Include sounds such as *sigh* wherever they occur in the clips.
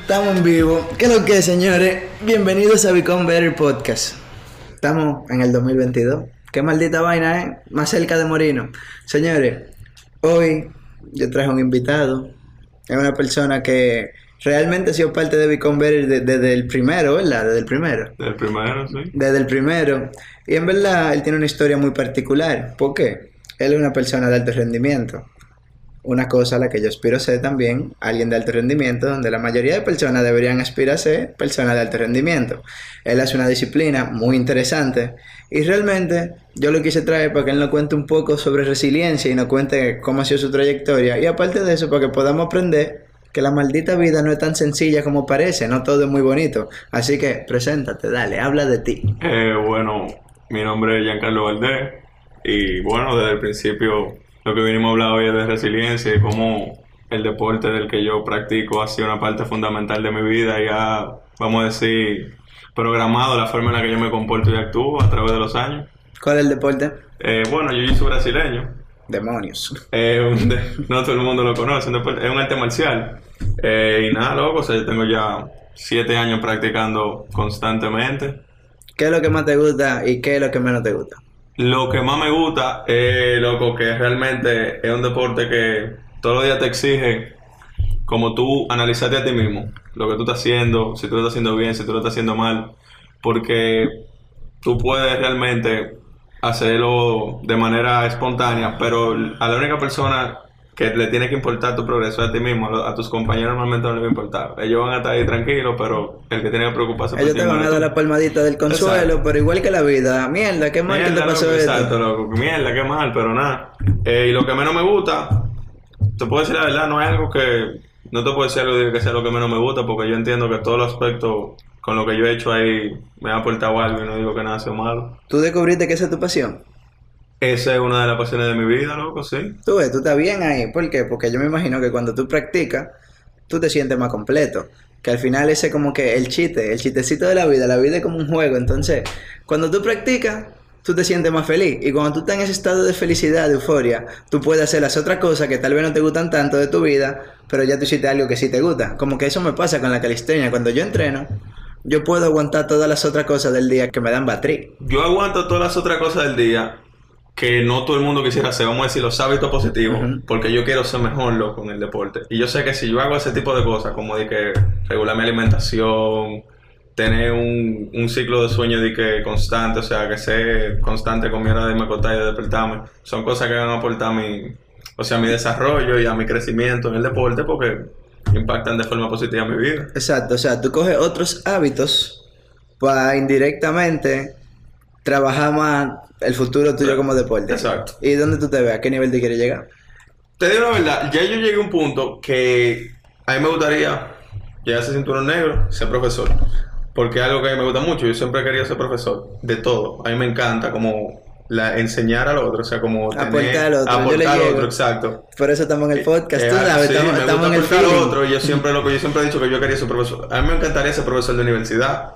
Estamos en vivo. ¿Qué es lo que, señores? Bienvenidos a Become Better Podcast. Estamos en el 2022. Qué maldita vaina, ¿eh? Más cerca de Morino. Señores, hoy yo traje un invitado. Es una persona que realmente ha sido parte de Become Better de- desde el primero, ¿verdad? Desde el primero. El primero, sí. Desde el primero. Y en verdad él tiene una historia muy particular. ¿Por qué? Él es una persona de alto rendimiento. Una cosa a la que yo aspiro a ser también, alguien de alto rendimiento, donde la mayoría de personas deberían aspirar a ser personas de alto rendimiento. Él hace una disciplina muy interesante y realmente yo lo quise traer para que él nos cuente un poco sobre resiliencia y nos cuente cómo ha sido su trayectoria y aparte de eso para que podamos aprender que la maldita vida no es tan sencilla como parece, no todo es muy bonito. Así que preséntate, dale, habla de ti. Eh, bueno, mi nombre es Giancarlo Valdés y bueno, desde el principio lo que vinimos a hablar hoy es de resiliencia y cómo el deporte del que yo practico ha sido una parte fundamental de mi vida y ha, vamos a decir, programado la forma en la que yo me comporto y actúo a través de los años. ¿Cuál es el deporte? Eh, bueno, yo soy brasileño, Demonios. *laughs* Eh, un de- no todo el mundo lo conoce, deporte- es un arte marcial. Eh, y nada, loco, o sea, yo tengo ya siete años practicando constantemente. ¿Qué es lo que más te gusta y qué es lo que menos te gusta? Lo que más me gusta es, loco, que realmente es un deporte que todos los días te exige como tú analizarte a ti mismo, lo que tú estás haciendo, si tú lo estás haciendo bien, si tú lo estás haciendo mal, porque tú puedes realmente hacerlo de manera espontánea, pero a la única persona que le tiene que importar tu progreso es a ti mismo, a, tus compañeros normalmente no les va a importar. Ellos van a estar ahí tranquilos, pero el que tiene que preocuparse por Ellos te van a dar la palmadita del consuelo, Exacto. pero igual que la vida. Mierda, qué mal que te Mierda, pasó loco, esto. Exacto, loco. Mierda, qué mal, pero nada. Eh, y lo que menos me gusta, te puedo decir la verdad, no es algo que. No te puedo decir algo que sea lo que menos me gusta, porque yo entiendo que todos los aspectos con lo que yo he hecho ahí me ha aportado algo y no digo que nada sea malo. Tú descubriste que esa es tu pasión. Esa es una de las pasiones de mi vida, loco, sí. Tú ves, tú estás bien ahí. ¿Por qué? Porque yo me imagino que cuando tú practicas, tú te sientes más completo. Que al final ese es como que el chiste, el chistecito de la vida. La vida es como un juego. Entonces, cuando tú practicas, tú te sientes más feliz. Y cuando tú estás en ese estado de felicidad, de euforia, tú puedes hacer las otras cosas que tal vez no te gustan tanto de tu vida, pero ya tú hiciste algo que sí te gusta. Como que eso me pasa con la calistenia. Cuando yo entreno, yo puedo aguantar todas las otras cosas del día que me dan batrí. Yo aguanto todas las otras cosas del día que no todo el mundo quisiera hacer, vamos a decir, los hábitos positivos, porque yo quiero ser mejor loco en el deporte. Y yo sé que si yo hago ese tipo de cosas, como de que regular mi alimentación, tener un, un ciclo de sueño de que constante, o sea, que sé constante con mi hora de a acostar y de despertarme, son cosas que van a aportar a mi, o sea, a mi desarrollo y a mi crecimiento en el deporte porque impactan de forma positiva mi vida. Exacto, o sea, tú coges otros hábitos para indirectamente trabajar más el futuro tuyo como deporte. Exacto. ¿Y dónde tú te ves? ¿A qué nivel te quieres llegar? Te digo la verdad, ya yo llegué a un punto que a mí me gustaría llegar a ese cinturón negro, ser profesor. Porque es algo que a mí me gusta mucho. Yo siempre he querido ser profesor de todo. A mí me encanta como la, enseñar al otro, o sea, como Aportar al otro, aportar al otro, exacto. Por eso estamos en el podcast, Eh, tú ah, sabes, sí, estamos, me estamos en gusta el aportar al otro. Yo siempre, loco, yo siempre he dicho que yo quería ser profesor. A mí me encantaría ser profesor de universidad.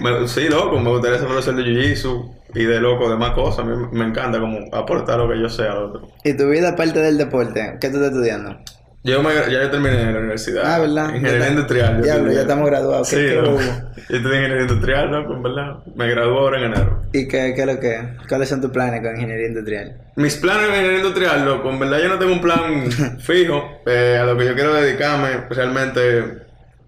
Me- *laughs* sí, loco, me gustaría ser profesor de Jiu-Jitsu y de loco, de más cosas. A mí me- encanta como aportar lo que yo sea al otro. ¿Y tu vida aparte del deporte? ¿Qué tú estás estudiando? Yo me, ya yo terminé en la universidad. Ah, ¿verdad? Ingeniería industrial. Diablo, ya estamos graduados. ¿Qué- Sí, qué hubo? Yo estudié ingeniería industrial, loco, en verdad. Me gradué ahora en enero. ¿Y qué, qué es lo que? ¿Cuáles son tus planes con ingeniería industrial? Mis planes en ingeniería industrial, loco, en verdad yo no tengo un plan *laughs* fijo. eh, a lo que yo quiero dedicarme, realmente,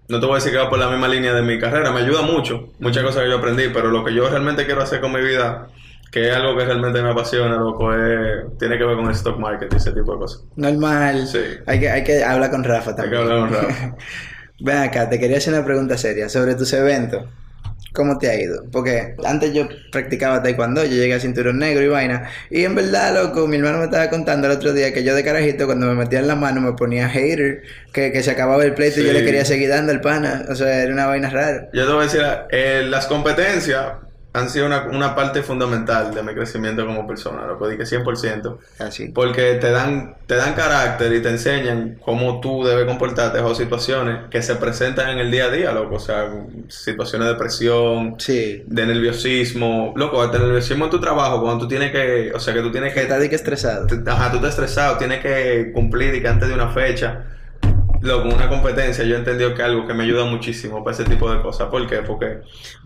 no te voy a decir que va por la misma línea de mi carrera. Me ayuda mucho, muchas cosas que yo aprendí, pero lo que yo realmente quiero hacer con mi vida, que es algo que realmente me apasiona, loco, es, tiene que ver con el stock market y ese tipo de cosas. Normal. Sí. Hay que, hay que hablar con Rafa Hay también. que hablar con Rafa. *laughs* Ven acá, te quería hacer una pregunta seria sobre tus eventos. ¿Cómo te ha ido? Porque antes yo practicaba taekwondo, yo llegué a cinturón negro y vaina. Y en verdad, loco, mi hermano me estaba contando el otro día que yo de carajito, cuando me metía en la mano, me ponía hater, que, que se acababa el pleito y yo le quería seguir dando el pana. O sea, era una vaina rara. Yo te voy a decir, eh, las competencias han sido una, una parte fundamental de mi crecimiento como persona, loco, dije 100%. Así. Porque te dan, te dan carácter y te enseñan cómo tú debes comportarte bajo situaciones que se presentan en el día a día, loco. O sea, situaciones de presión, Sí. de nerviosismo. Loco, el nerviosismo en tu trabajo, cuando tú tienes que, o sea, que tú tienes Que que... está de que estresado. te- Ajá, tú estás estresado, tienes que cumplir y que antes de una fecha. Loco, una competencia, yo he entendido que es algo que me ayuda muchísimo para ese tipo de cosas. ¿Por qué? Porque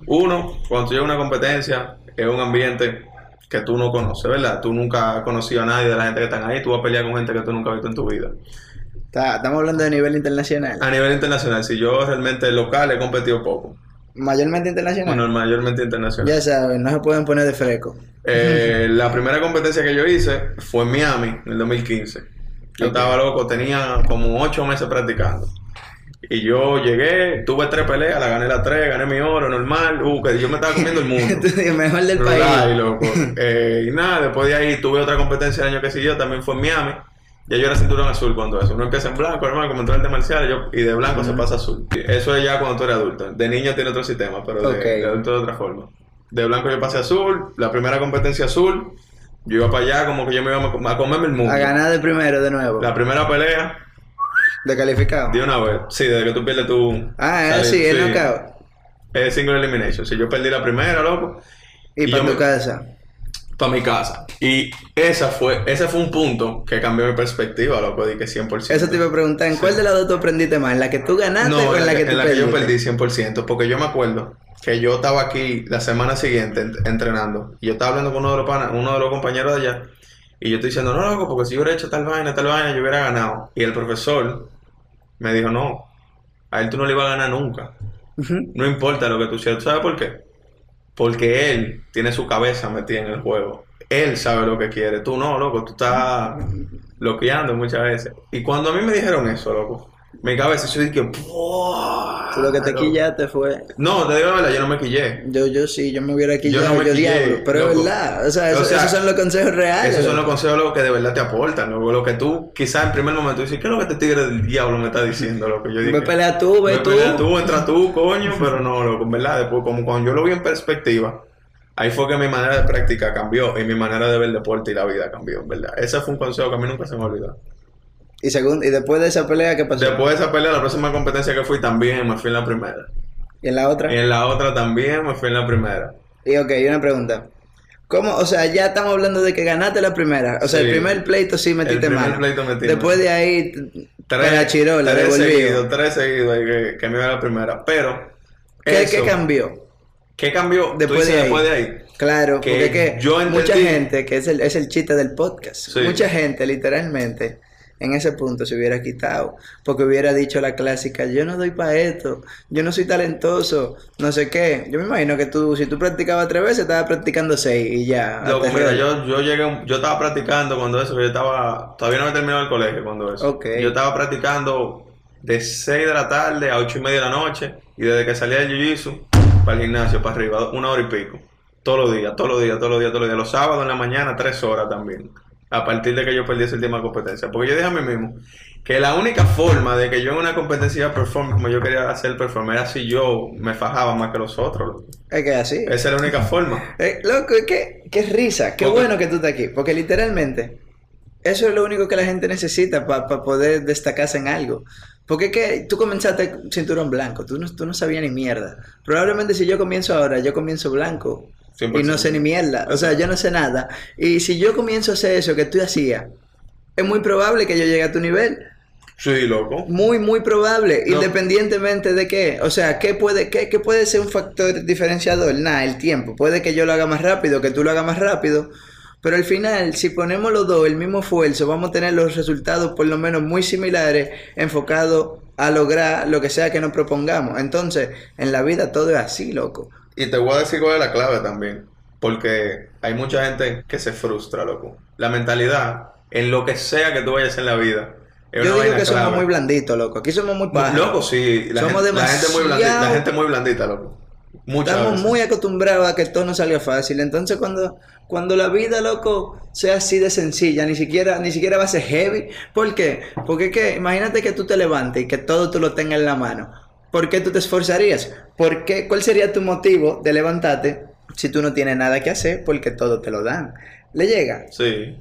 uno, cuando tú llegas a una competencia, es un ambiente que tú no conoces, ¿verdad? Tú nunca has conocido a nadie de la gente que están ahí, tú vas a pelear con gente que tú nunca has visto en tu vida. Está- estamos hablando de nivel internacional. A nivel internacional, si yo realmente local he competido poco, Mayormente internacional. bueno, mayormente internacional. Ya saben, no se pueden poner de fresco. Eh, *laughs* la primera competencia que yo hice fue en Miami, en el 2015. Yo estaba loco, tenía como ocho meses practicando. Y yo llegué, tuve tres peleas, la gané las tres, gané mi oro, normal. Uh, que yo me estaba comiendo el mundo. *laughs* Mejor del Ay, país. loco. Eh, y nada, después de ahí tuve otra competencia el año que siguió, también fue en Miami. Ya yo era cinturón azul cuando eso. Uno empieza en blanco, hermano, como entrar de marcial, yo, y de blanco se pasa azul. Eso es ya cuando tú eres adulto. De niño tiene otro sistema, pero de, adulto de otra forma. De blanco yo pasé azul, la primera competencia azul, yo iba para allá como que yo me iba a, a comerme el mundo. A ganar de primero de nuevo. La primera pelea, De calificado. de una vez. Sí, desde que tú pierdes tu... Ah, es salir- así, es sí. knockout. Es single elimination. Si yo perdí la primera, loco, Y, Y para tu me- casa. para mi casa. Y esa fue, ese fue un punto que cambió mi perspectiva, loco, di que 100%. Eso te iba a preguntar, ¿en cuál de las dos tú aprendiste más? ¿En la que tú ganaste No, o en la que tú en la que yo perdiste? perdí 100%, porque yo me acuerdo que yo estaba aquí la semana siguiente ent- entrenando y yo estaba hablando con uno de los panas, uno de los compañeros de allá y yo estoy diciendo, no, loco, porque si yo hubiera hecho tal vaina, tal vaina, yo hubiera ganado. Y el profesor me dijo, no, a él tú no le ibas a ganar nunca. No importa lo que tú seas. ¿Tú sabes por qué? Porque él tiene su cabeza metida en el juego. Él sabe lo que quiere. Tú no, loco. Tú estás bloqueando muchas veces. Y cuando a mí me dijeron eso, loco, mi cabeza, yo dije, ¡buah! Lo que te Loco. quillaste fue... No, te digo la verdad, yo no me quillé. Yo, yo sí, yo me hubiera Yo quillado, no yo, me quillé, diablo. Pero es verdad, o sea, eso- O sea, esos son los consejos reales. Esos son los consejos que de verdad te aportan, loco. Lo que tú, quizás en primer momento, dices, ¿qué es lo que este tigre del diablo me está diciendo, loco? Yo dije, Ve pelea tú, ve Ve tú. pelea tú, entra tú, coño, pero no, loco, en verdad, después, como cuando yo lo vi en perspectiva, ahí fue que mi manera de práctica cambió y mi manera de ver el deporte y la vida cambió, en verdad. Ese fue un consejo que a mí nunca se me olvidó. Y, segundo, y después de esa pelea, ¿qué pasó? Después de esa pelea, la próxima competencia que fui también me fui en la primera. ¿Y en la otra? Y en la otra también me fui en la primera. Y ok, una pregunta. ¿Cómo? O sea, ya estamos hablando de que ganaste la primera. O sea, Sí. el primer pleito sí metiste primer mano. pleito metí Después mano. de ahí, Tres, para chirola, tres seguidos, tres seguidos que, que me iba la primera. Pero, ¿Qué, eso- qué cambió? ¿Qué cambió? Después de ahí. después de ahí. Claro, Que porque es que yo entendí- mucha gente, que es el, es el chiste del podcast, Sí. mucha gente literalmente en ese punto se hubiera quitado, porque hubiera dicho la clásica, yo no doy para esto, yo no soy talentoso, no sé qué. Yo me imagino que tú, si tú practicabas tres veces, estabas practicando seis y ya. Hasta mira, yo, yo llegué, yo estaba practicando cuando eso, yo estaba, todavía no había terminado el colegio cuando eso. Ok. Yo estaba practicando de 6 de la tarde a 8 y media de la noche y desde que salía del jiu-jitsu para el gimnasio, para arriba, una hora y pico. Todos los días, todos los días, todos los días, todos los días. Los sábados en la mañana, tres horas también. A partir de que yo perdí esa última competencia. Porque yo dije a mí mismo que la única forma de que yo en una competencia performe como yo quería hacer performer era si yo me fajaba más que los otros. loco. Es que así. Esa es la única forma. *laughs* Eh, loco, que, qué risa, qué Porque- bueno que tú estás aquí, porque literalmente eso es lo único que la gente necesita para poder destacarse en algo. Porque es que tú comenzaste cinturón blanco, tú no, tú no sabías ni mierda. Probablemente si yo comienzo ahora, yo comienzo blanco y 100%. no sé ni mierda, o sea, yo no sé nada. Y si yo comienzo a hacer eso que tú hacías, es muy probable que yo llegue a tu nivel. Sí, loco. Muy, muy probable, No. independientemente de qué. O sea, ¿qué puede, qué, qué puede ser un factor diferenciador? Nada, el tiempo. Puede que yo lo haga más rápido, que tú lo hagas más rápido. Pero al final, si ponemos los dos el mismo esfuerzo, vamos a tener los resultados por lo menos muy similares, enfocados a lograr lo que sea que nos propongamos. Entonces, en la vida todo es así, loco. Y te voy a decir cuál es la clave también. Porque hay mucha gente que se frustra, loco. La mentalidad, en lo que sea que tú vayas en la vida, Yo digo que somos muy blanditos, loco. Aquí somos muy pájaros. Loco, sí. La, Somos gente, la gente muy blandita, la demasiado- gente muy blandita, loco. Muchas Estamos veces. muy acostumbrados a que todo nos salga fácil. Entonces, cuando, cuando la vida, loco, sea así de sencilla, ni siquiera, ni siquiera va a ser heavy. ¿Por qué? Porque que, imagínate que tú te levantes y que todo tú lo tengas en la mano. ¿Por qué tú te esforzarías? ¿Por qué? ¿Cuál sería tu motivo de levantarte si tú no tienes nada que hacer porque todo te lo dan. ¿Le llega? Sí.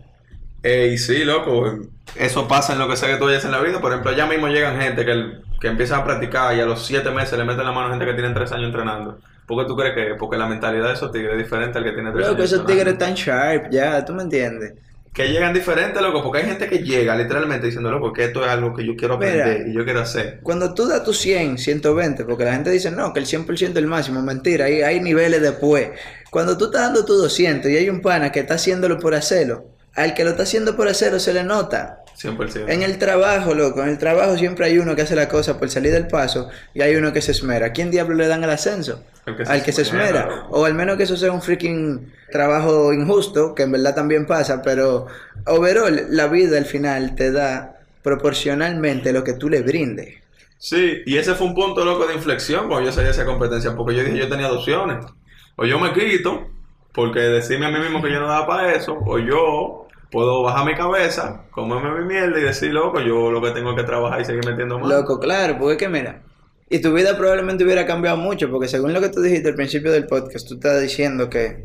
Eh, y sí, loco, eso pasa en lo que sea que tú hayas en la vida. Por ejemplo, allá mismo llegan gente que, que empiezan a practicar y a los siete meses le meten la mano a gente que tiene tres años entrenando. ¿Por qué tú crees que? Porque la mentalidad de esos tigres es diferente al que tiene tres Loco, años esos tigres están sharp, ya, ¿tú me entiendes? Que llegan diferentes, loco, porque hay gente que llega literalmente diciendo, loco, que esto es algo que yo quiero aprender Mira. y yo quiero hacer. Cuando tú das tu 100, 120, porque la gente dice, no, que el 100% es el máximo, mentira, hay, hay niveles después. Cuando tú estás dando tu 200 y hay un pana que está haciéndolo por hacerlo, al que lo está haciendo por hacerlo se le nota. 100%. En el trabajo, loco, en el trabajo siempre hay uno que hace la cosa por salir del paso y hay uno que se esmera. ¿A quién diablo le dan el ascenso? El que se al que se esmera. O al menos que eso sea un freaking trabajo injusto, que en verdad también pasa, pero overall, la vida al final te da proporcionalmente lo que tú le brindes. Sí, y ese fue un punto loco de inflexión cuando yo salí de esa competencia, porque yo dije, yo tenía dos opciones. O yo me quito, porque decirme a mí mismo que yo no daba para eso, o yo puedo bajar mi cabeza, comerme mi mierda y decir, loco, yo lo que tengo que trabajar y seguir metiendo más. Loco, claro, porque que mira, y tu vida probablemente hubiera cambiado mucho, porque según lo que tú dijiste al principio del podcast, tú estás diciendo que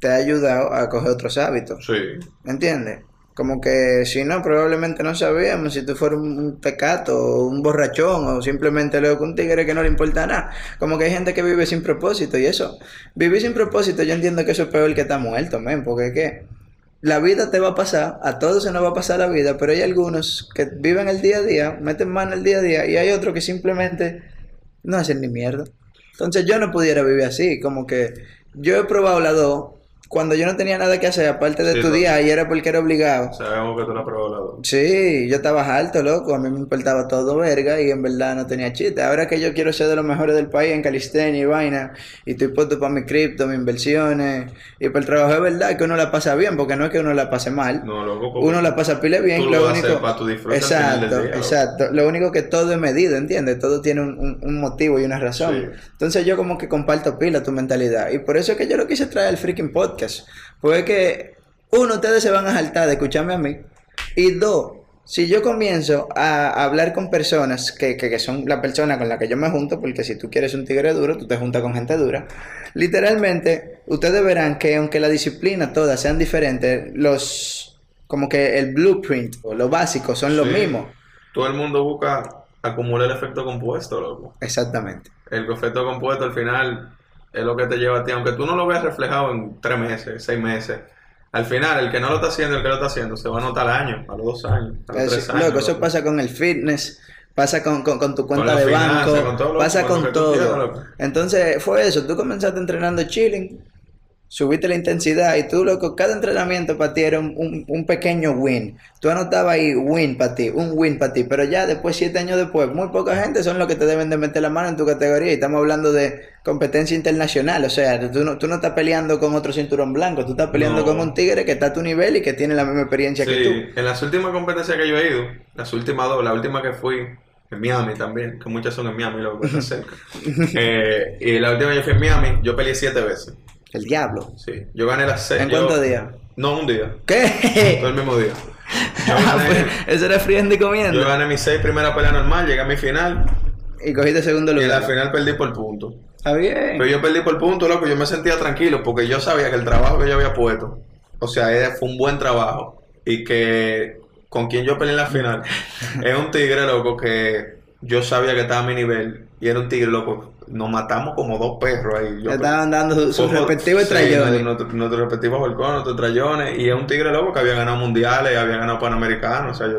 te ha ayudado a coger otros hábitos. Sí, ¿Entiendes? Como que si no, probablemente no sabíamos si tú fueras un, pecato o un borrachón o simplemente luego un tigre que no le importa nada. Como que hay gente que vive sin propósito y eso. Vivir sin propósito, yo entiendo que eso es peor que estar muerto, men, porque es que la vida te va a pasar, a todos se nos va a pasar la vida, pero hay algunos que viven el día a día, meten mano el día a día y hay otros que simplemente no hacen ni mierda. Entonces yo no pudiera vivir así, como que yo he probado las dos cuando yo no tenía nada que hacer aparte de Sí, estudiar y era porque era obligado. sabemos que tú lo has probado dos. Sí, yo estaba alto, loco, a mí me importaba todo verga y en verdad no tenía chiste. Ahora que yo quiero ser de los mejores del país en calistenia y vaina, y estoy puesto para mi cripto, mis inversiones, y para el trabajo es verdad que uno la pasa bien, porque no es que uno la pase mal. No, loco, Uno la pasa pile bien, tú lo lo único... para tu disfrute exacto, día, exacto. Lo único que todo es medido, ¿entiendes? Todo tiene un, un- un motivo y una razón. Sí. Entonces yo como que comparto pila tu mentalidad. Y por eso es que yo lo quise traer al freaking podcast. Porque es que, uno, ustedes se van a saltar de escucharme a mí. Y dos, si yo comienzo a hablar con personas que, que, que son la persona con la que yo me junto, porque si tú quieres un tigre duro, tú te juntas con gente dura. Literalmente, ustedes verán que aunque la disciplina todas sean diferentes, los como que el blueprint o lo básico son los Sí. mismos. todo el mundo busca acumular el efecto compuesto, loco. Exactamente. El efecto compuesto al final es lo que te lleva a ti, aunque tú no lo veas reflejado en tres meses, seis meses. Al final, el que no lo está haciendo, el que lo está haciendo, se va a notar al año, a los dos años, a los Es- tres años. loco, eso loco. pasa con el fitness, pasa con, con- con tu cuenta de finanza, banco, con todo lo- pasa con todo. quieras. Entonces fue eso, tú comenzaste entrenando chilling, subiste la intensidad y tú, loco, cada entrenamiento para ti era un, un- un pequeño win. Tú anotabas ahí win para ti, un win para ti, pero ya después, siete años después, muy poca gente son los que te deben de meter la mano en tu categoría y estamos hablando de competencia internacional, o sea, tú no, tú no estás peleando con otro cinturón blanco, tú estás peleando No. con un tigre que está a tu nivel y que tiene la misma experiencia que tú. En las últimas competencias que yo he ido, las últimas dos, la última que fui en Miami también, que muchas son en Miami, loco, que está *laughs* cerca. Eh, y la última que yo fui en Miami, yo peleé siete veces. El diablo. Sí, yo gané las seis. ¿En yo- cuántos días? No, un día, ¿Qué? todo el mismo día. Yo Ah, gané, pues, eso era friendo y comiendo. yo gané mis seis primeras peleas normal, llegué a mi final Y cogiste segundo y en lugar. la final perdí por punto. Está bien. Pero yo perdí por punto, loco, yo me sentía tranquilo porque yo sabía que el trabajo que yo había puesto, o sea, fue un buen trabajo y que con quien yo peleé en la final *laughs* es un tigre, loco, que yo sabía que estaba a mi nivel y era un tigre, loco. Nos matamos como dos perros ahí. Yo- Le estaban dando sus respectivos sí, trayones. Nuestros nuestros respectivos volcones, nuestros trayones. Y es un tigre loco que había ganado mundiales, había ganado panamericanos. O sea, yo.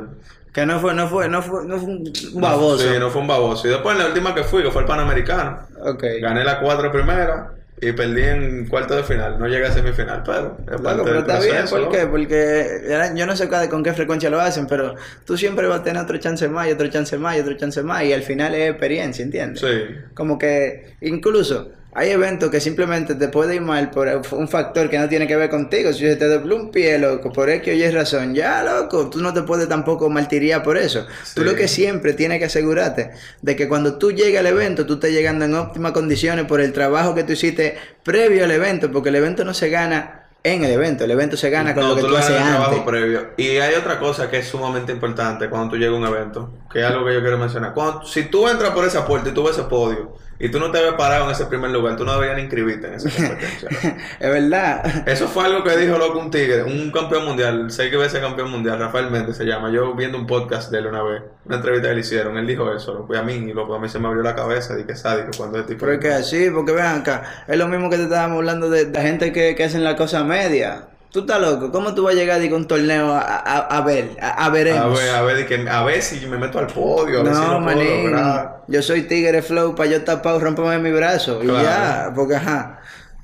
Que no fue, no fue, no fue, no fue un baboso. Sí, no fue un baboso. Y después, en la última que fui, que fue el panamericano, Ok. gané las cuatro primeras y perdí en cuarto de final. No llegué a semifinal, pero. Loco, pero está bien, ¿por qué? Porque yo no sé con qué frecuencia lo hacen, pero tú siempre vas a tener otro chance más, y otro chance más, y otro chance más, y al final es experiencia, ¿entiendes? Sí. Como que incluso hay eventos que simplemente te puede ir mal por un factor que no tiene que ver contigo. Si se te dobló un pie, loco, por X o Y razón, ya, loco, tú no te puedes tampoco martiriar por eso. Tú lo que siempre tienes que asegurarte de que cuando tú llegues al evento, tú estés llegando en óptimas condiciones por el trabajo que tú hiciste previo al evento, porque el evento no se gana en el evento, el evento se gana con No, lo que tú, haces trabajo antes. previo. Y hay otra cosa que es sumamente importante cuando tú llegas a un evento, que es algo que yo quiero mencionar. Cuando, si tú entras por esa puerta y tú ves ese podio, y tú no te ves parado en ese primer lugar, tú no deberías ni inscribirte en esa *laughs* competencia. es verdad. Eso fue algo que dijo loco un tigre, un campeón mundial, sé que veces campeón mundial, Rafael Méndez se llama. Yo viendo un podcast de él una vez, una entrevista que le hicieron, él dijo eso, loco, y a mí, y loco, a mí se me abrió la cabeza, que sádico cuando este tipo. Pero es que así, porque vean acá, es lo mismo que te estábamos hablando de, de gente que, que hacen la cosa media. Tú estás loco, ¿cómo tú vas a llegar con un torneo a, a, a ver, a, a A veremos? ver, a ver, de que- a ver si me meto al podio, a ver si No, lo puedo manín, lograr. yo soy tigre flow, para yo tapado, rompeme mi brazo y ya, porque ajá.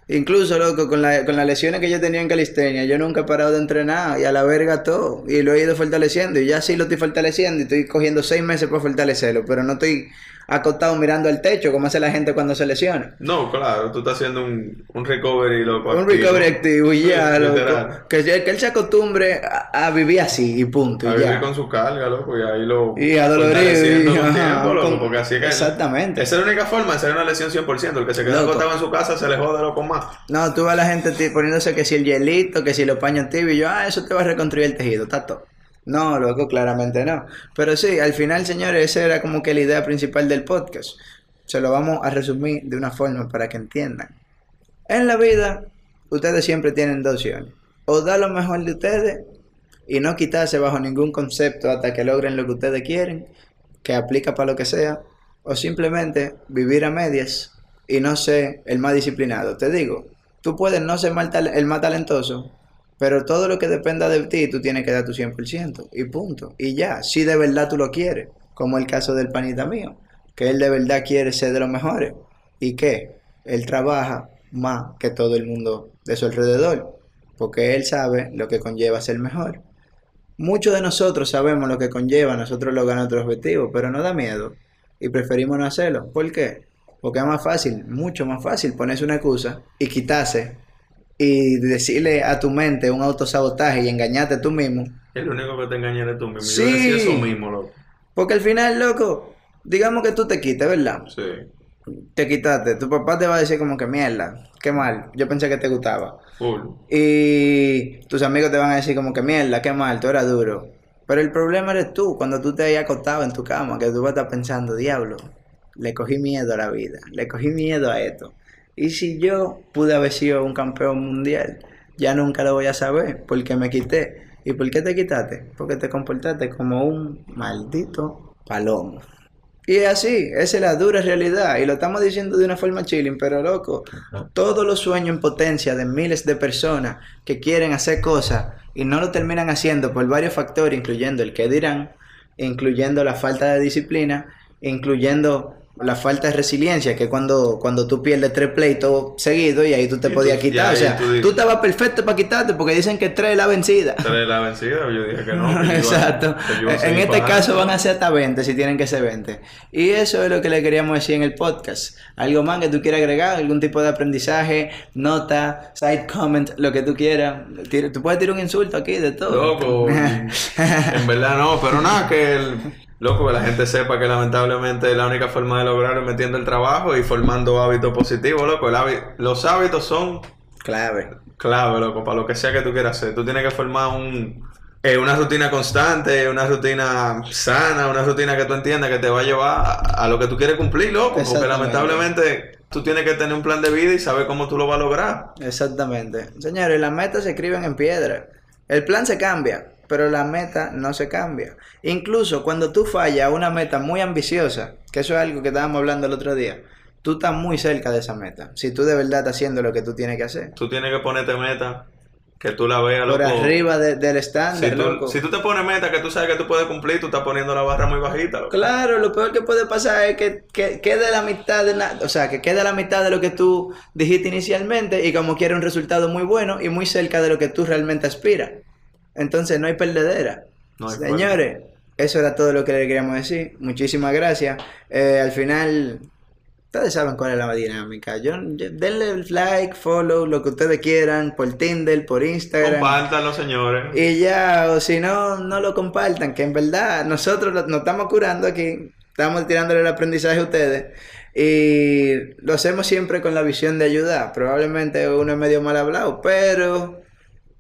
Incluso, loco, con, la, con las lesiones que yo tenía en calistenia, yo nunca he parado de entrenar y a la verga todo. Y lo he ido fortaleciendo y ya sí lo estoy fortaleciendo y estoy cogiendo seis meses para fortalecerlo, pero no estoy acostado mirando al techo como hace la gente cuando se lesiona. No, claro, tú estás haciendo un, un recovery, loco. Un activo. recovery activo y ya, loco. Que, que él se acostumbre a, a vivir así y punto. A y vivir ya. con su carga, loco, y ahí lo... Y a dolorido, fortaleciendo y- con ajá, tiempo, loco, con- porque así es que... Exactamente. Esa es la única forma de hacer una lesión 100%. El que se queda Loco. acostado en su casa se le jode loco más. No, tú ves a la gente poniéndose que si el hielito, que si los paños tibios, y yo, ah, eso te va a reconstruir el tejido, está todo. No, loco, claramente no. Pero sí, al final, señores, esa era como que la idea principal del podcast. Se lo vamos a resumir de una forma para que entiendan. En la vida, ustedes siempre tienen dos opciones. O dar lo mejor de ustedes y no quitarse bajo ningún concepto hasta que logren lo que ustedes quieren, que aplica para lo que sea, o simplemente vivir a medias y no ser el más disciplinado. Te digo, tú puedes no ser el más talentoso, pero todo lo que dependa de ti, tú tienes que dar tu 100% y punto. Y ya, si de verdad tú lo quieres, como el caso del panita mío, que él de verdad quiere ser de los mejores. ¿Y qué? Él trabaja más que todo el mundo de su alrededor, porque él sabe lo que conlleva ser mejor. Muchos de nosotros sabemos lo que conlleva nosotros lograr nuestros objetivos, pero no da miedo y preferimos no hacerlo. ¿Por qué? Porque es más fácil, mucho más fácil ponerse una excusa y quitarse y decirle a tu mente un autosabotaje y engañarte tú mismo. Es lo único que te engaña eres tú mismo. Sí. Yo decía eso mismo, loco. Porque al final, loco, digamos que tú te quites, ¿verdad? Sí. Te quitaste, tu papá te va a decir como que mierda, qué mal, yo pensé que te gustaba. Full. Y tus amigos te van a decir como que mierda, qué mal, tú eras duro. Pero el problema eres tú, cuando tú te hayas acostado en tu cama, que tú vas a estar pensando, diablo, le cogí miedo a la vida, le cogí miedo a esto. Y si yo pude haber sido un campeón mundial, ya nunca lo voy a saber, porque me quité. ¿Y por qué te quitaste? Porque te comportaste como un maldito palomo. Y es así, esa es la dura realidad. Y lo estamos diciendo de una forma chilling, pero loco, todos los sueños en potencia de miles de personas que quieren hacer cosas y no lo terminan haciendo por varios factores, incluyendo el que dirán, incluyendo la falta de disciplina, incluyendo la falta de resiliencia, que cuando, cuando tú pierdes tres pleitos seguidos y ahí tú te Y podías tú- quitar. ya, o sea, tú estabas perfecto para quitarte porque dicen que tres es la vencida. Tres la vencida, yo dije que no. *laughs* que Exacto. iba En este caso van a ser hasta 20 si tienen que ser 20. Y eso es lo que le queríamos decir en el podcast. Algo más que tú quieras agregar, algún tipo de aprendizaje, nota, side comment, lo que tú quieras. Tú puedes tirar un insulto aquí de todo. Loco, *laughs* en verdad no, pero nada, que el, loco, que la gente sepa que lamentablemente la única forma de lograrlo es metiendo el trabajo y formando hábitos positivos, loco. El los hábitos son Clave. clave, loco, para lo que sea que tú quieras hacer. Tú tienes que formar un, eh, una rutina constante, una rutina sana, una rutina que tú entiendas que te va a llevar a, a lo que tú quieres cumplir, loco. Porque lamentablemente tú tienes que tener un plan de vida y saber cómo tú lo vas a lograr. Exactamente. Señores, las metas se escriben en piedra. El plan se cambia, pero la meta no se cambia. Incluso cuando tú fallas a una meta muy ambiciosa, que eso es algo que estábamos hablando el otro día, tú estás muy cerca de esa meta. Si tú de verdad estás haciendo lo que tú tienes que hacer. Tú tienes que ponerte meta, que tú la veas, Por loco. arriba de- del estándar, Si tú, loco. si tú te pones meta que tú sabes que tú puedes cumplir, tú estás poniendo la barra muy bajita, loco. Claro, lo peor que puede pasar es que, que quede la mitad de la, o sea, que quede la mitad de lo que tú dijiste inicialmente y como quiera un resultado muy bueno y muy cerca de lo que tú realmente aspiras. Entonces no hay perdedera. No hay Señores, eso era todo lo que le queríamos decir. Muchísimas gracias. Eh, al final, ustedes saben cuál es la dinámica. Yo, yo- denle like, follow, lo que ustedes quieran, por Tinder, por Instagram. Compártanlo, señores. Y ya, o si no, no lo compartan, que en verdad nosotros lo- nos estamos curando aquí, estamos tirándole el aprendizaje a ustedes y lo hacemos siempre con la visión de ayudar. Probablemente uno es medio mal hablado, pero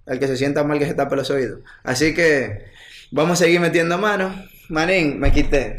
el que se sienta mal que se tape los oídos. Así que vamos a seguir metiendo manos. Manín, me quité.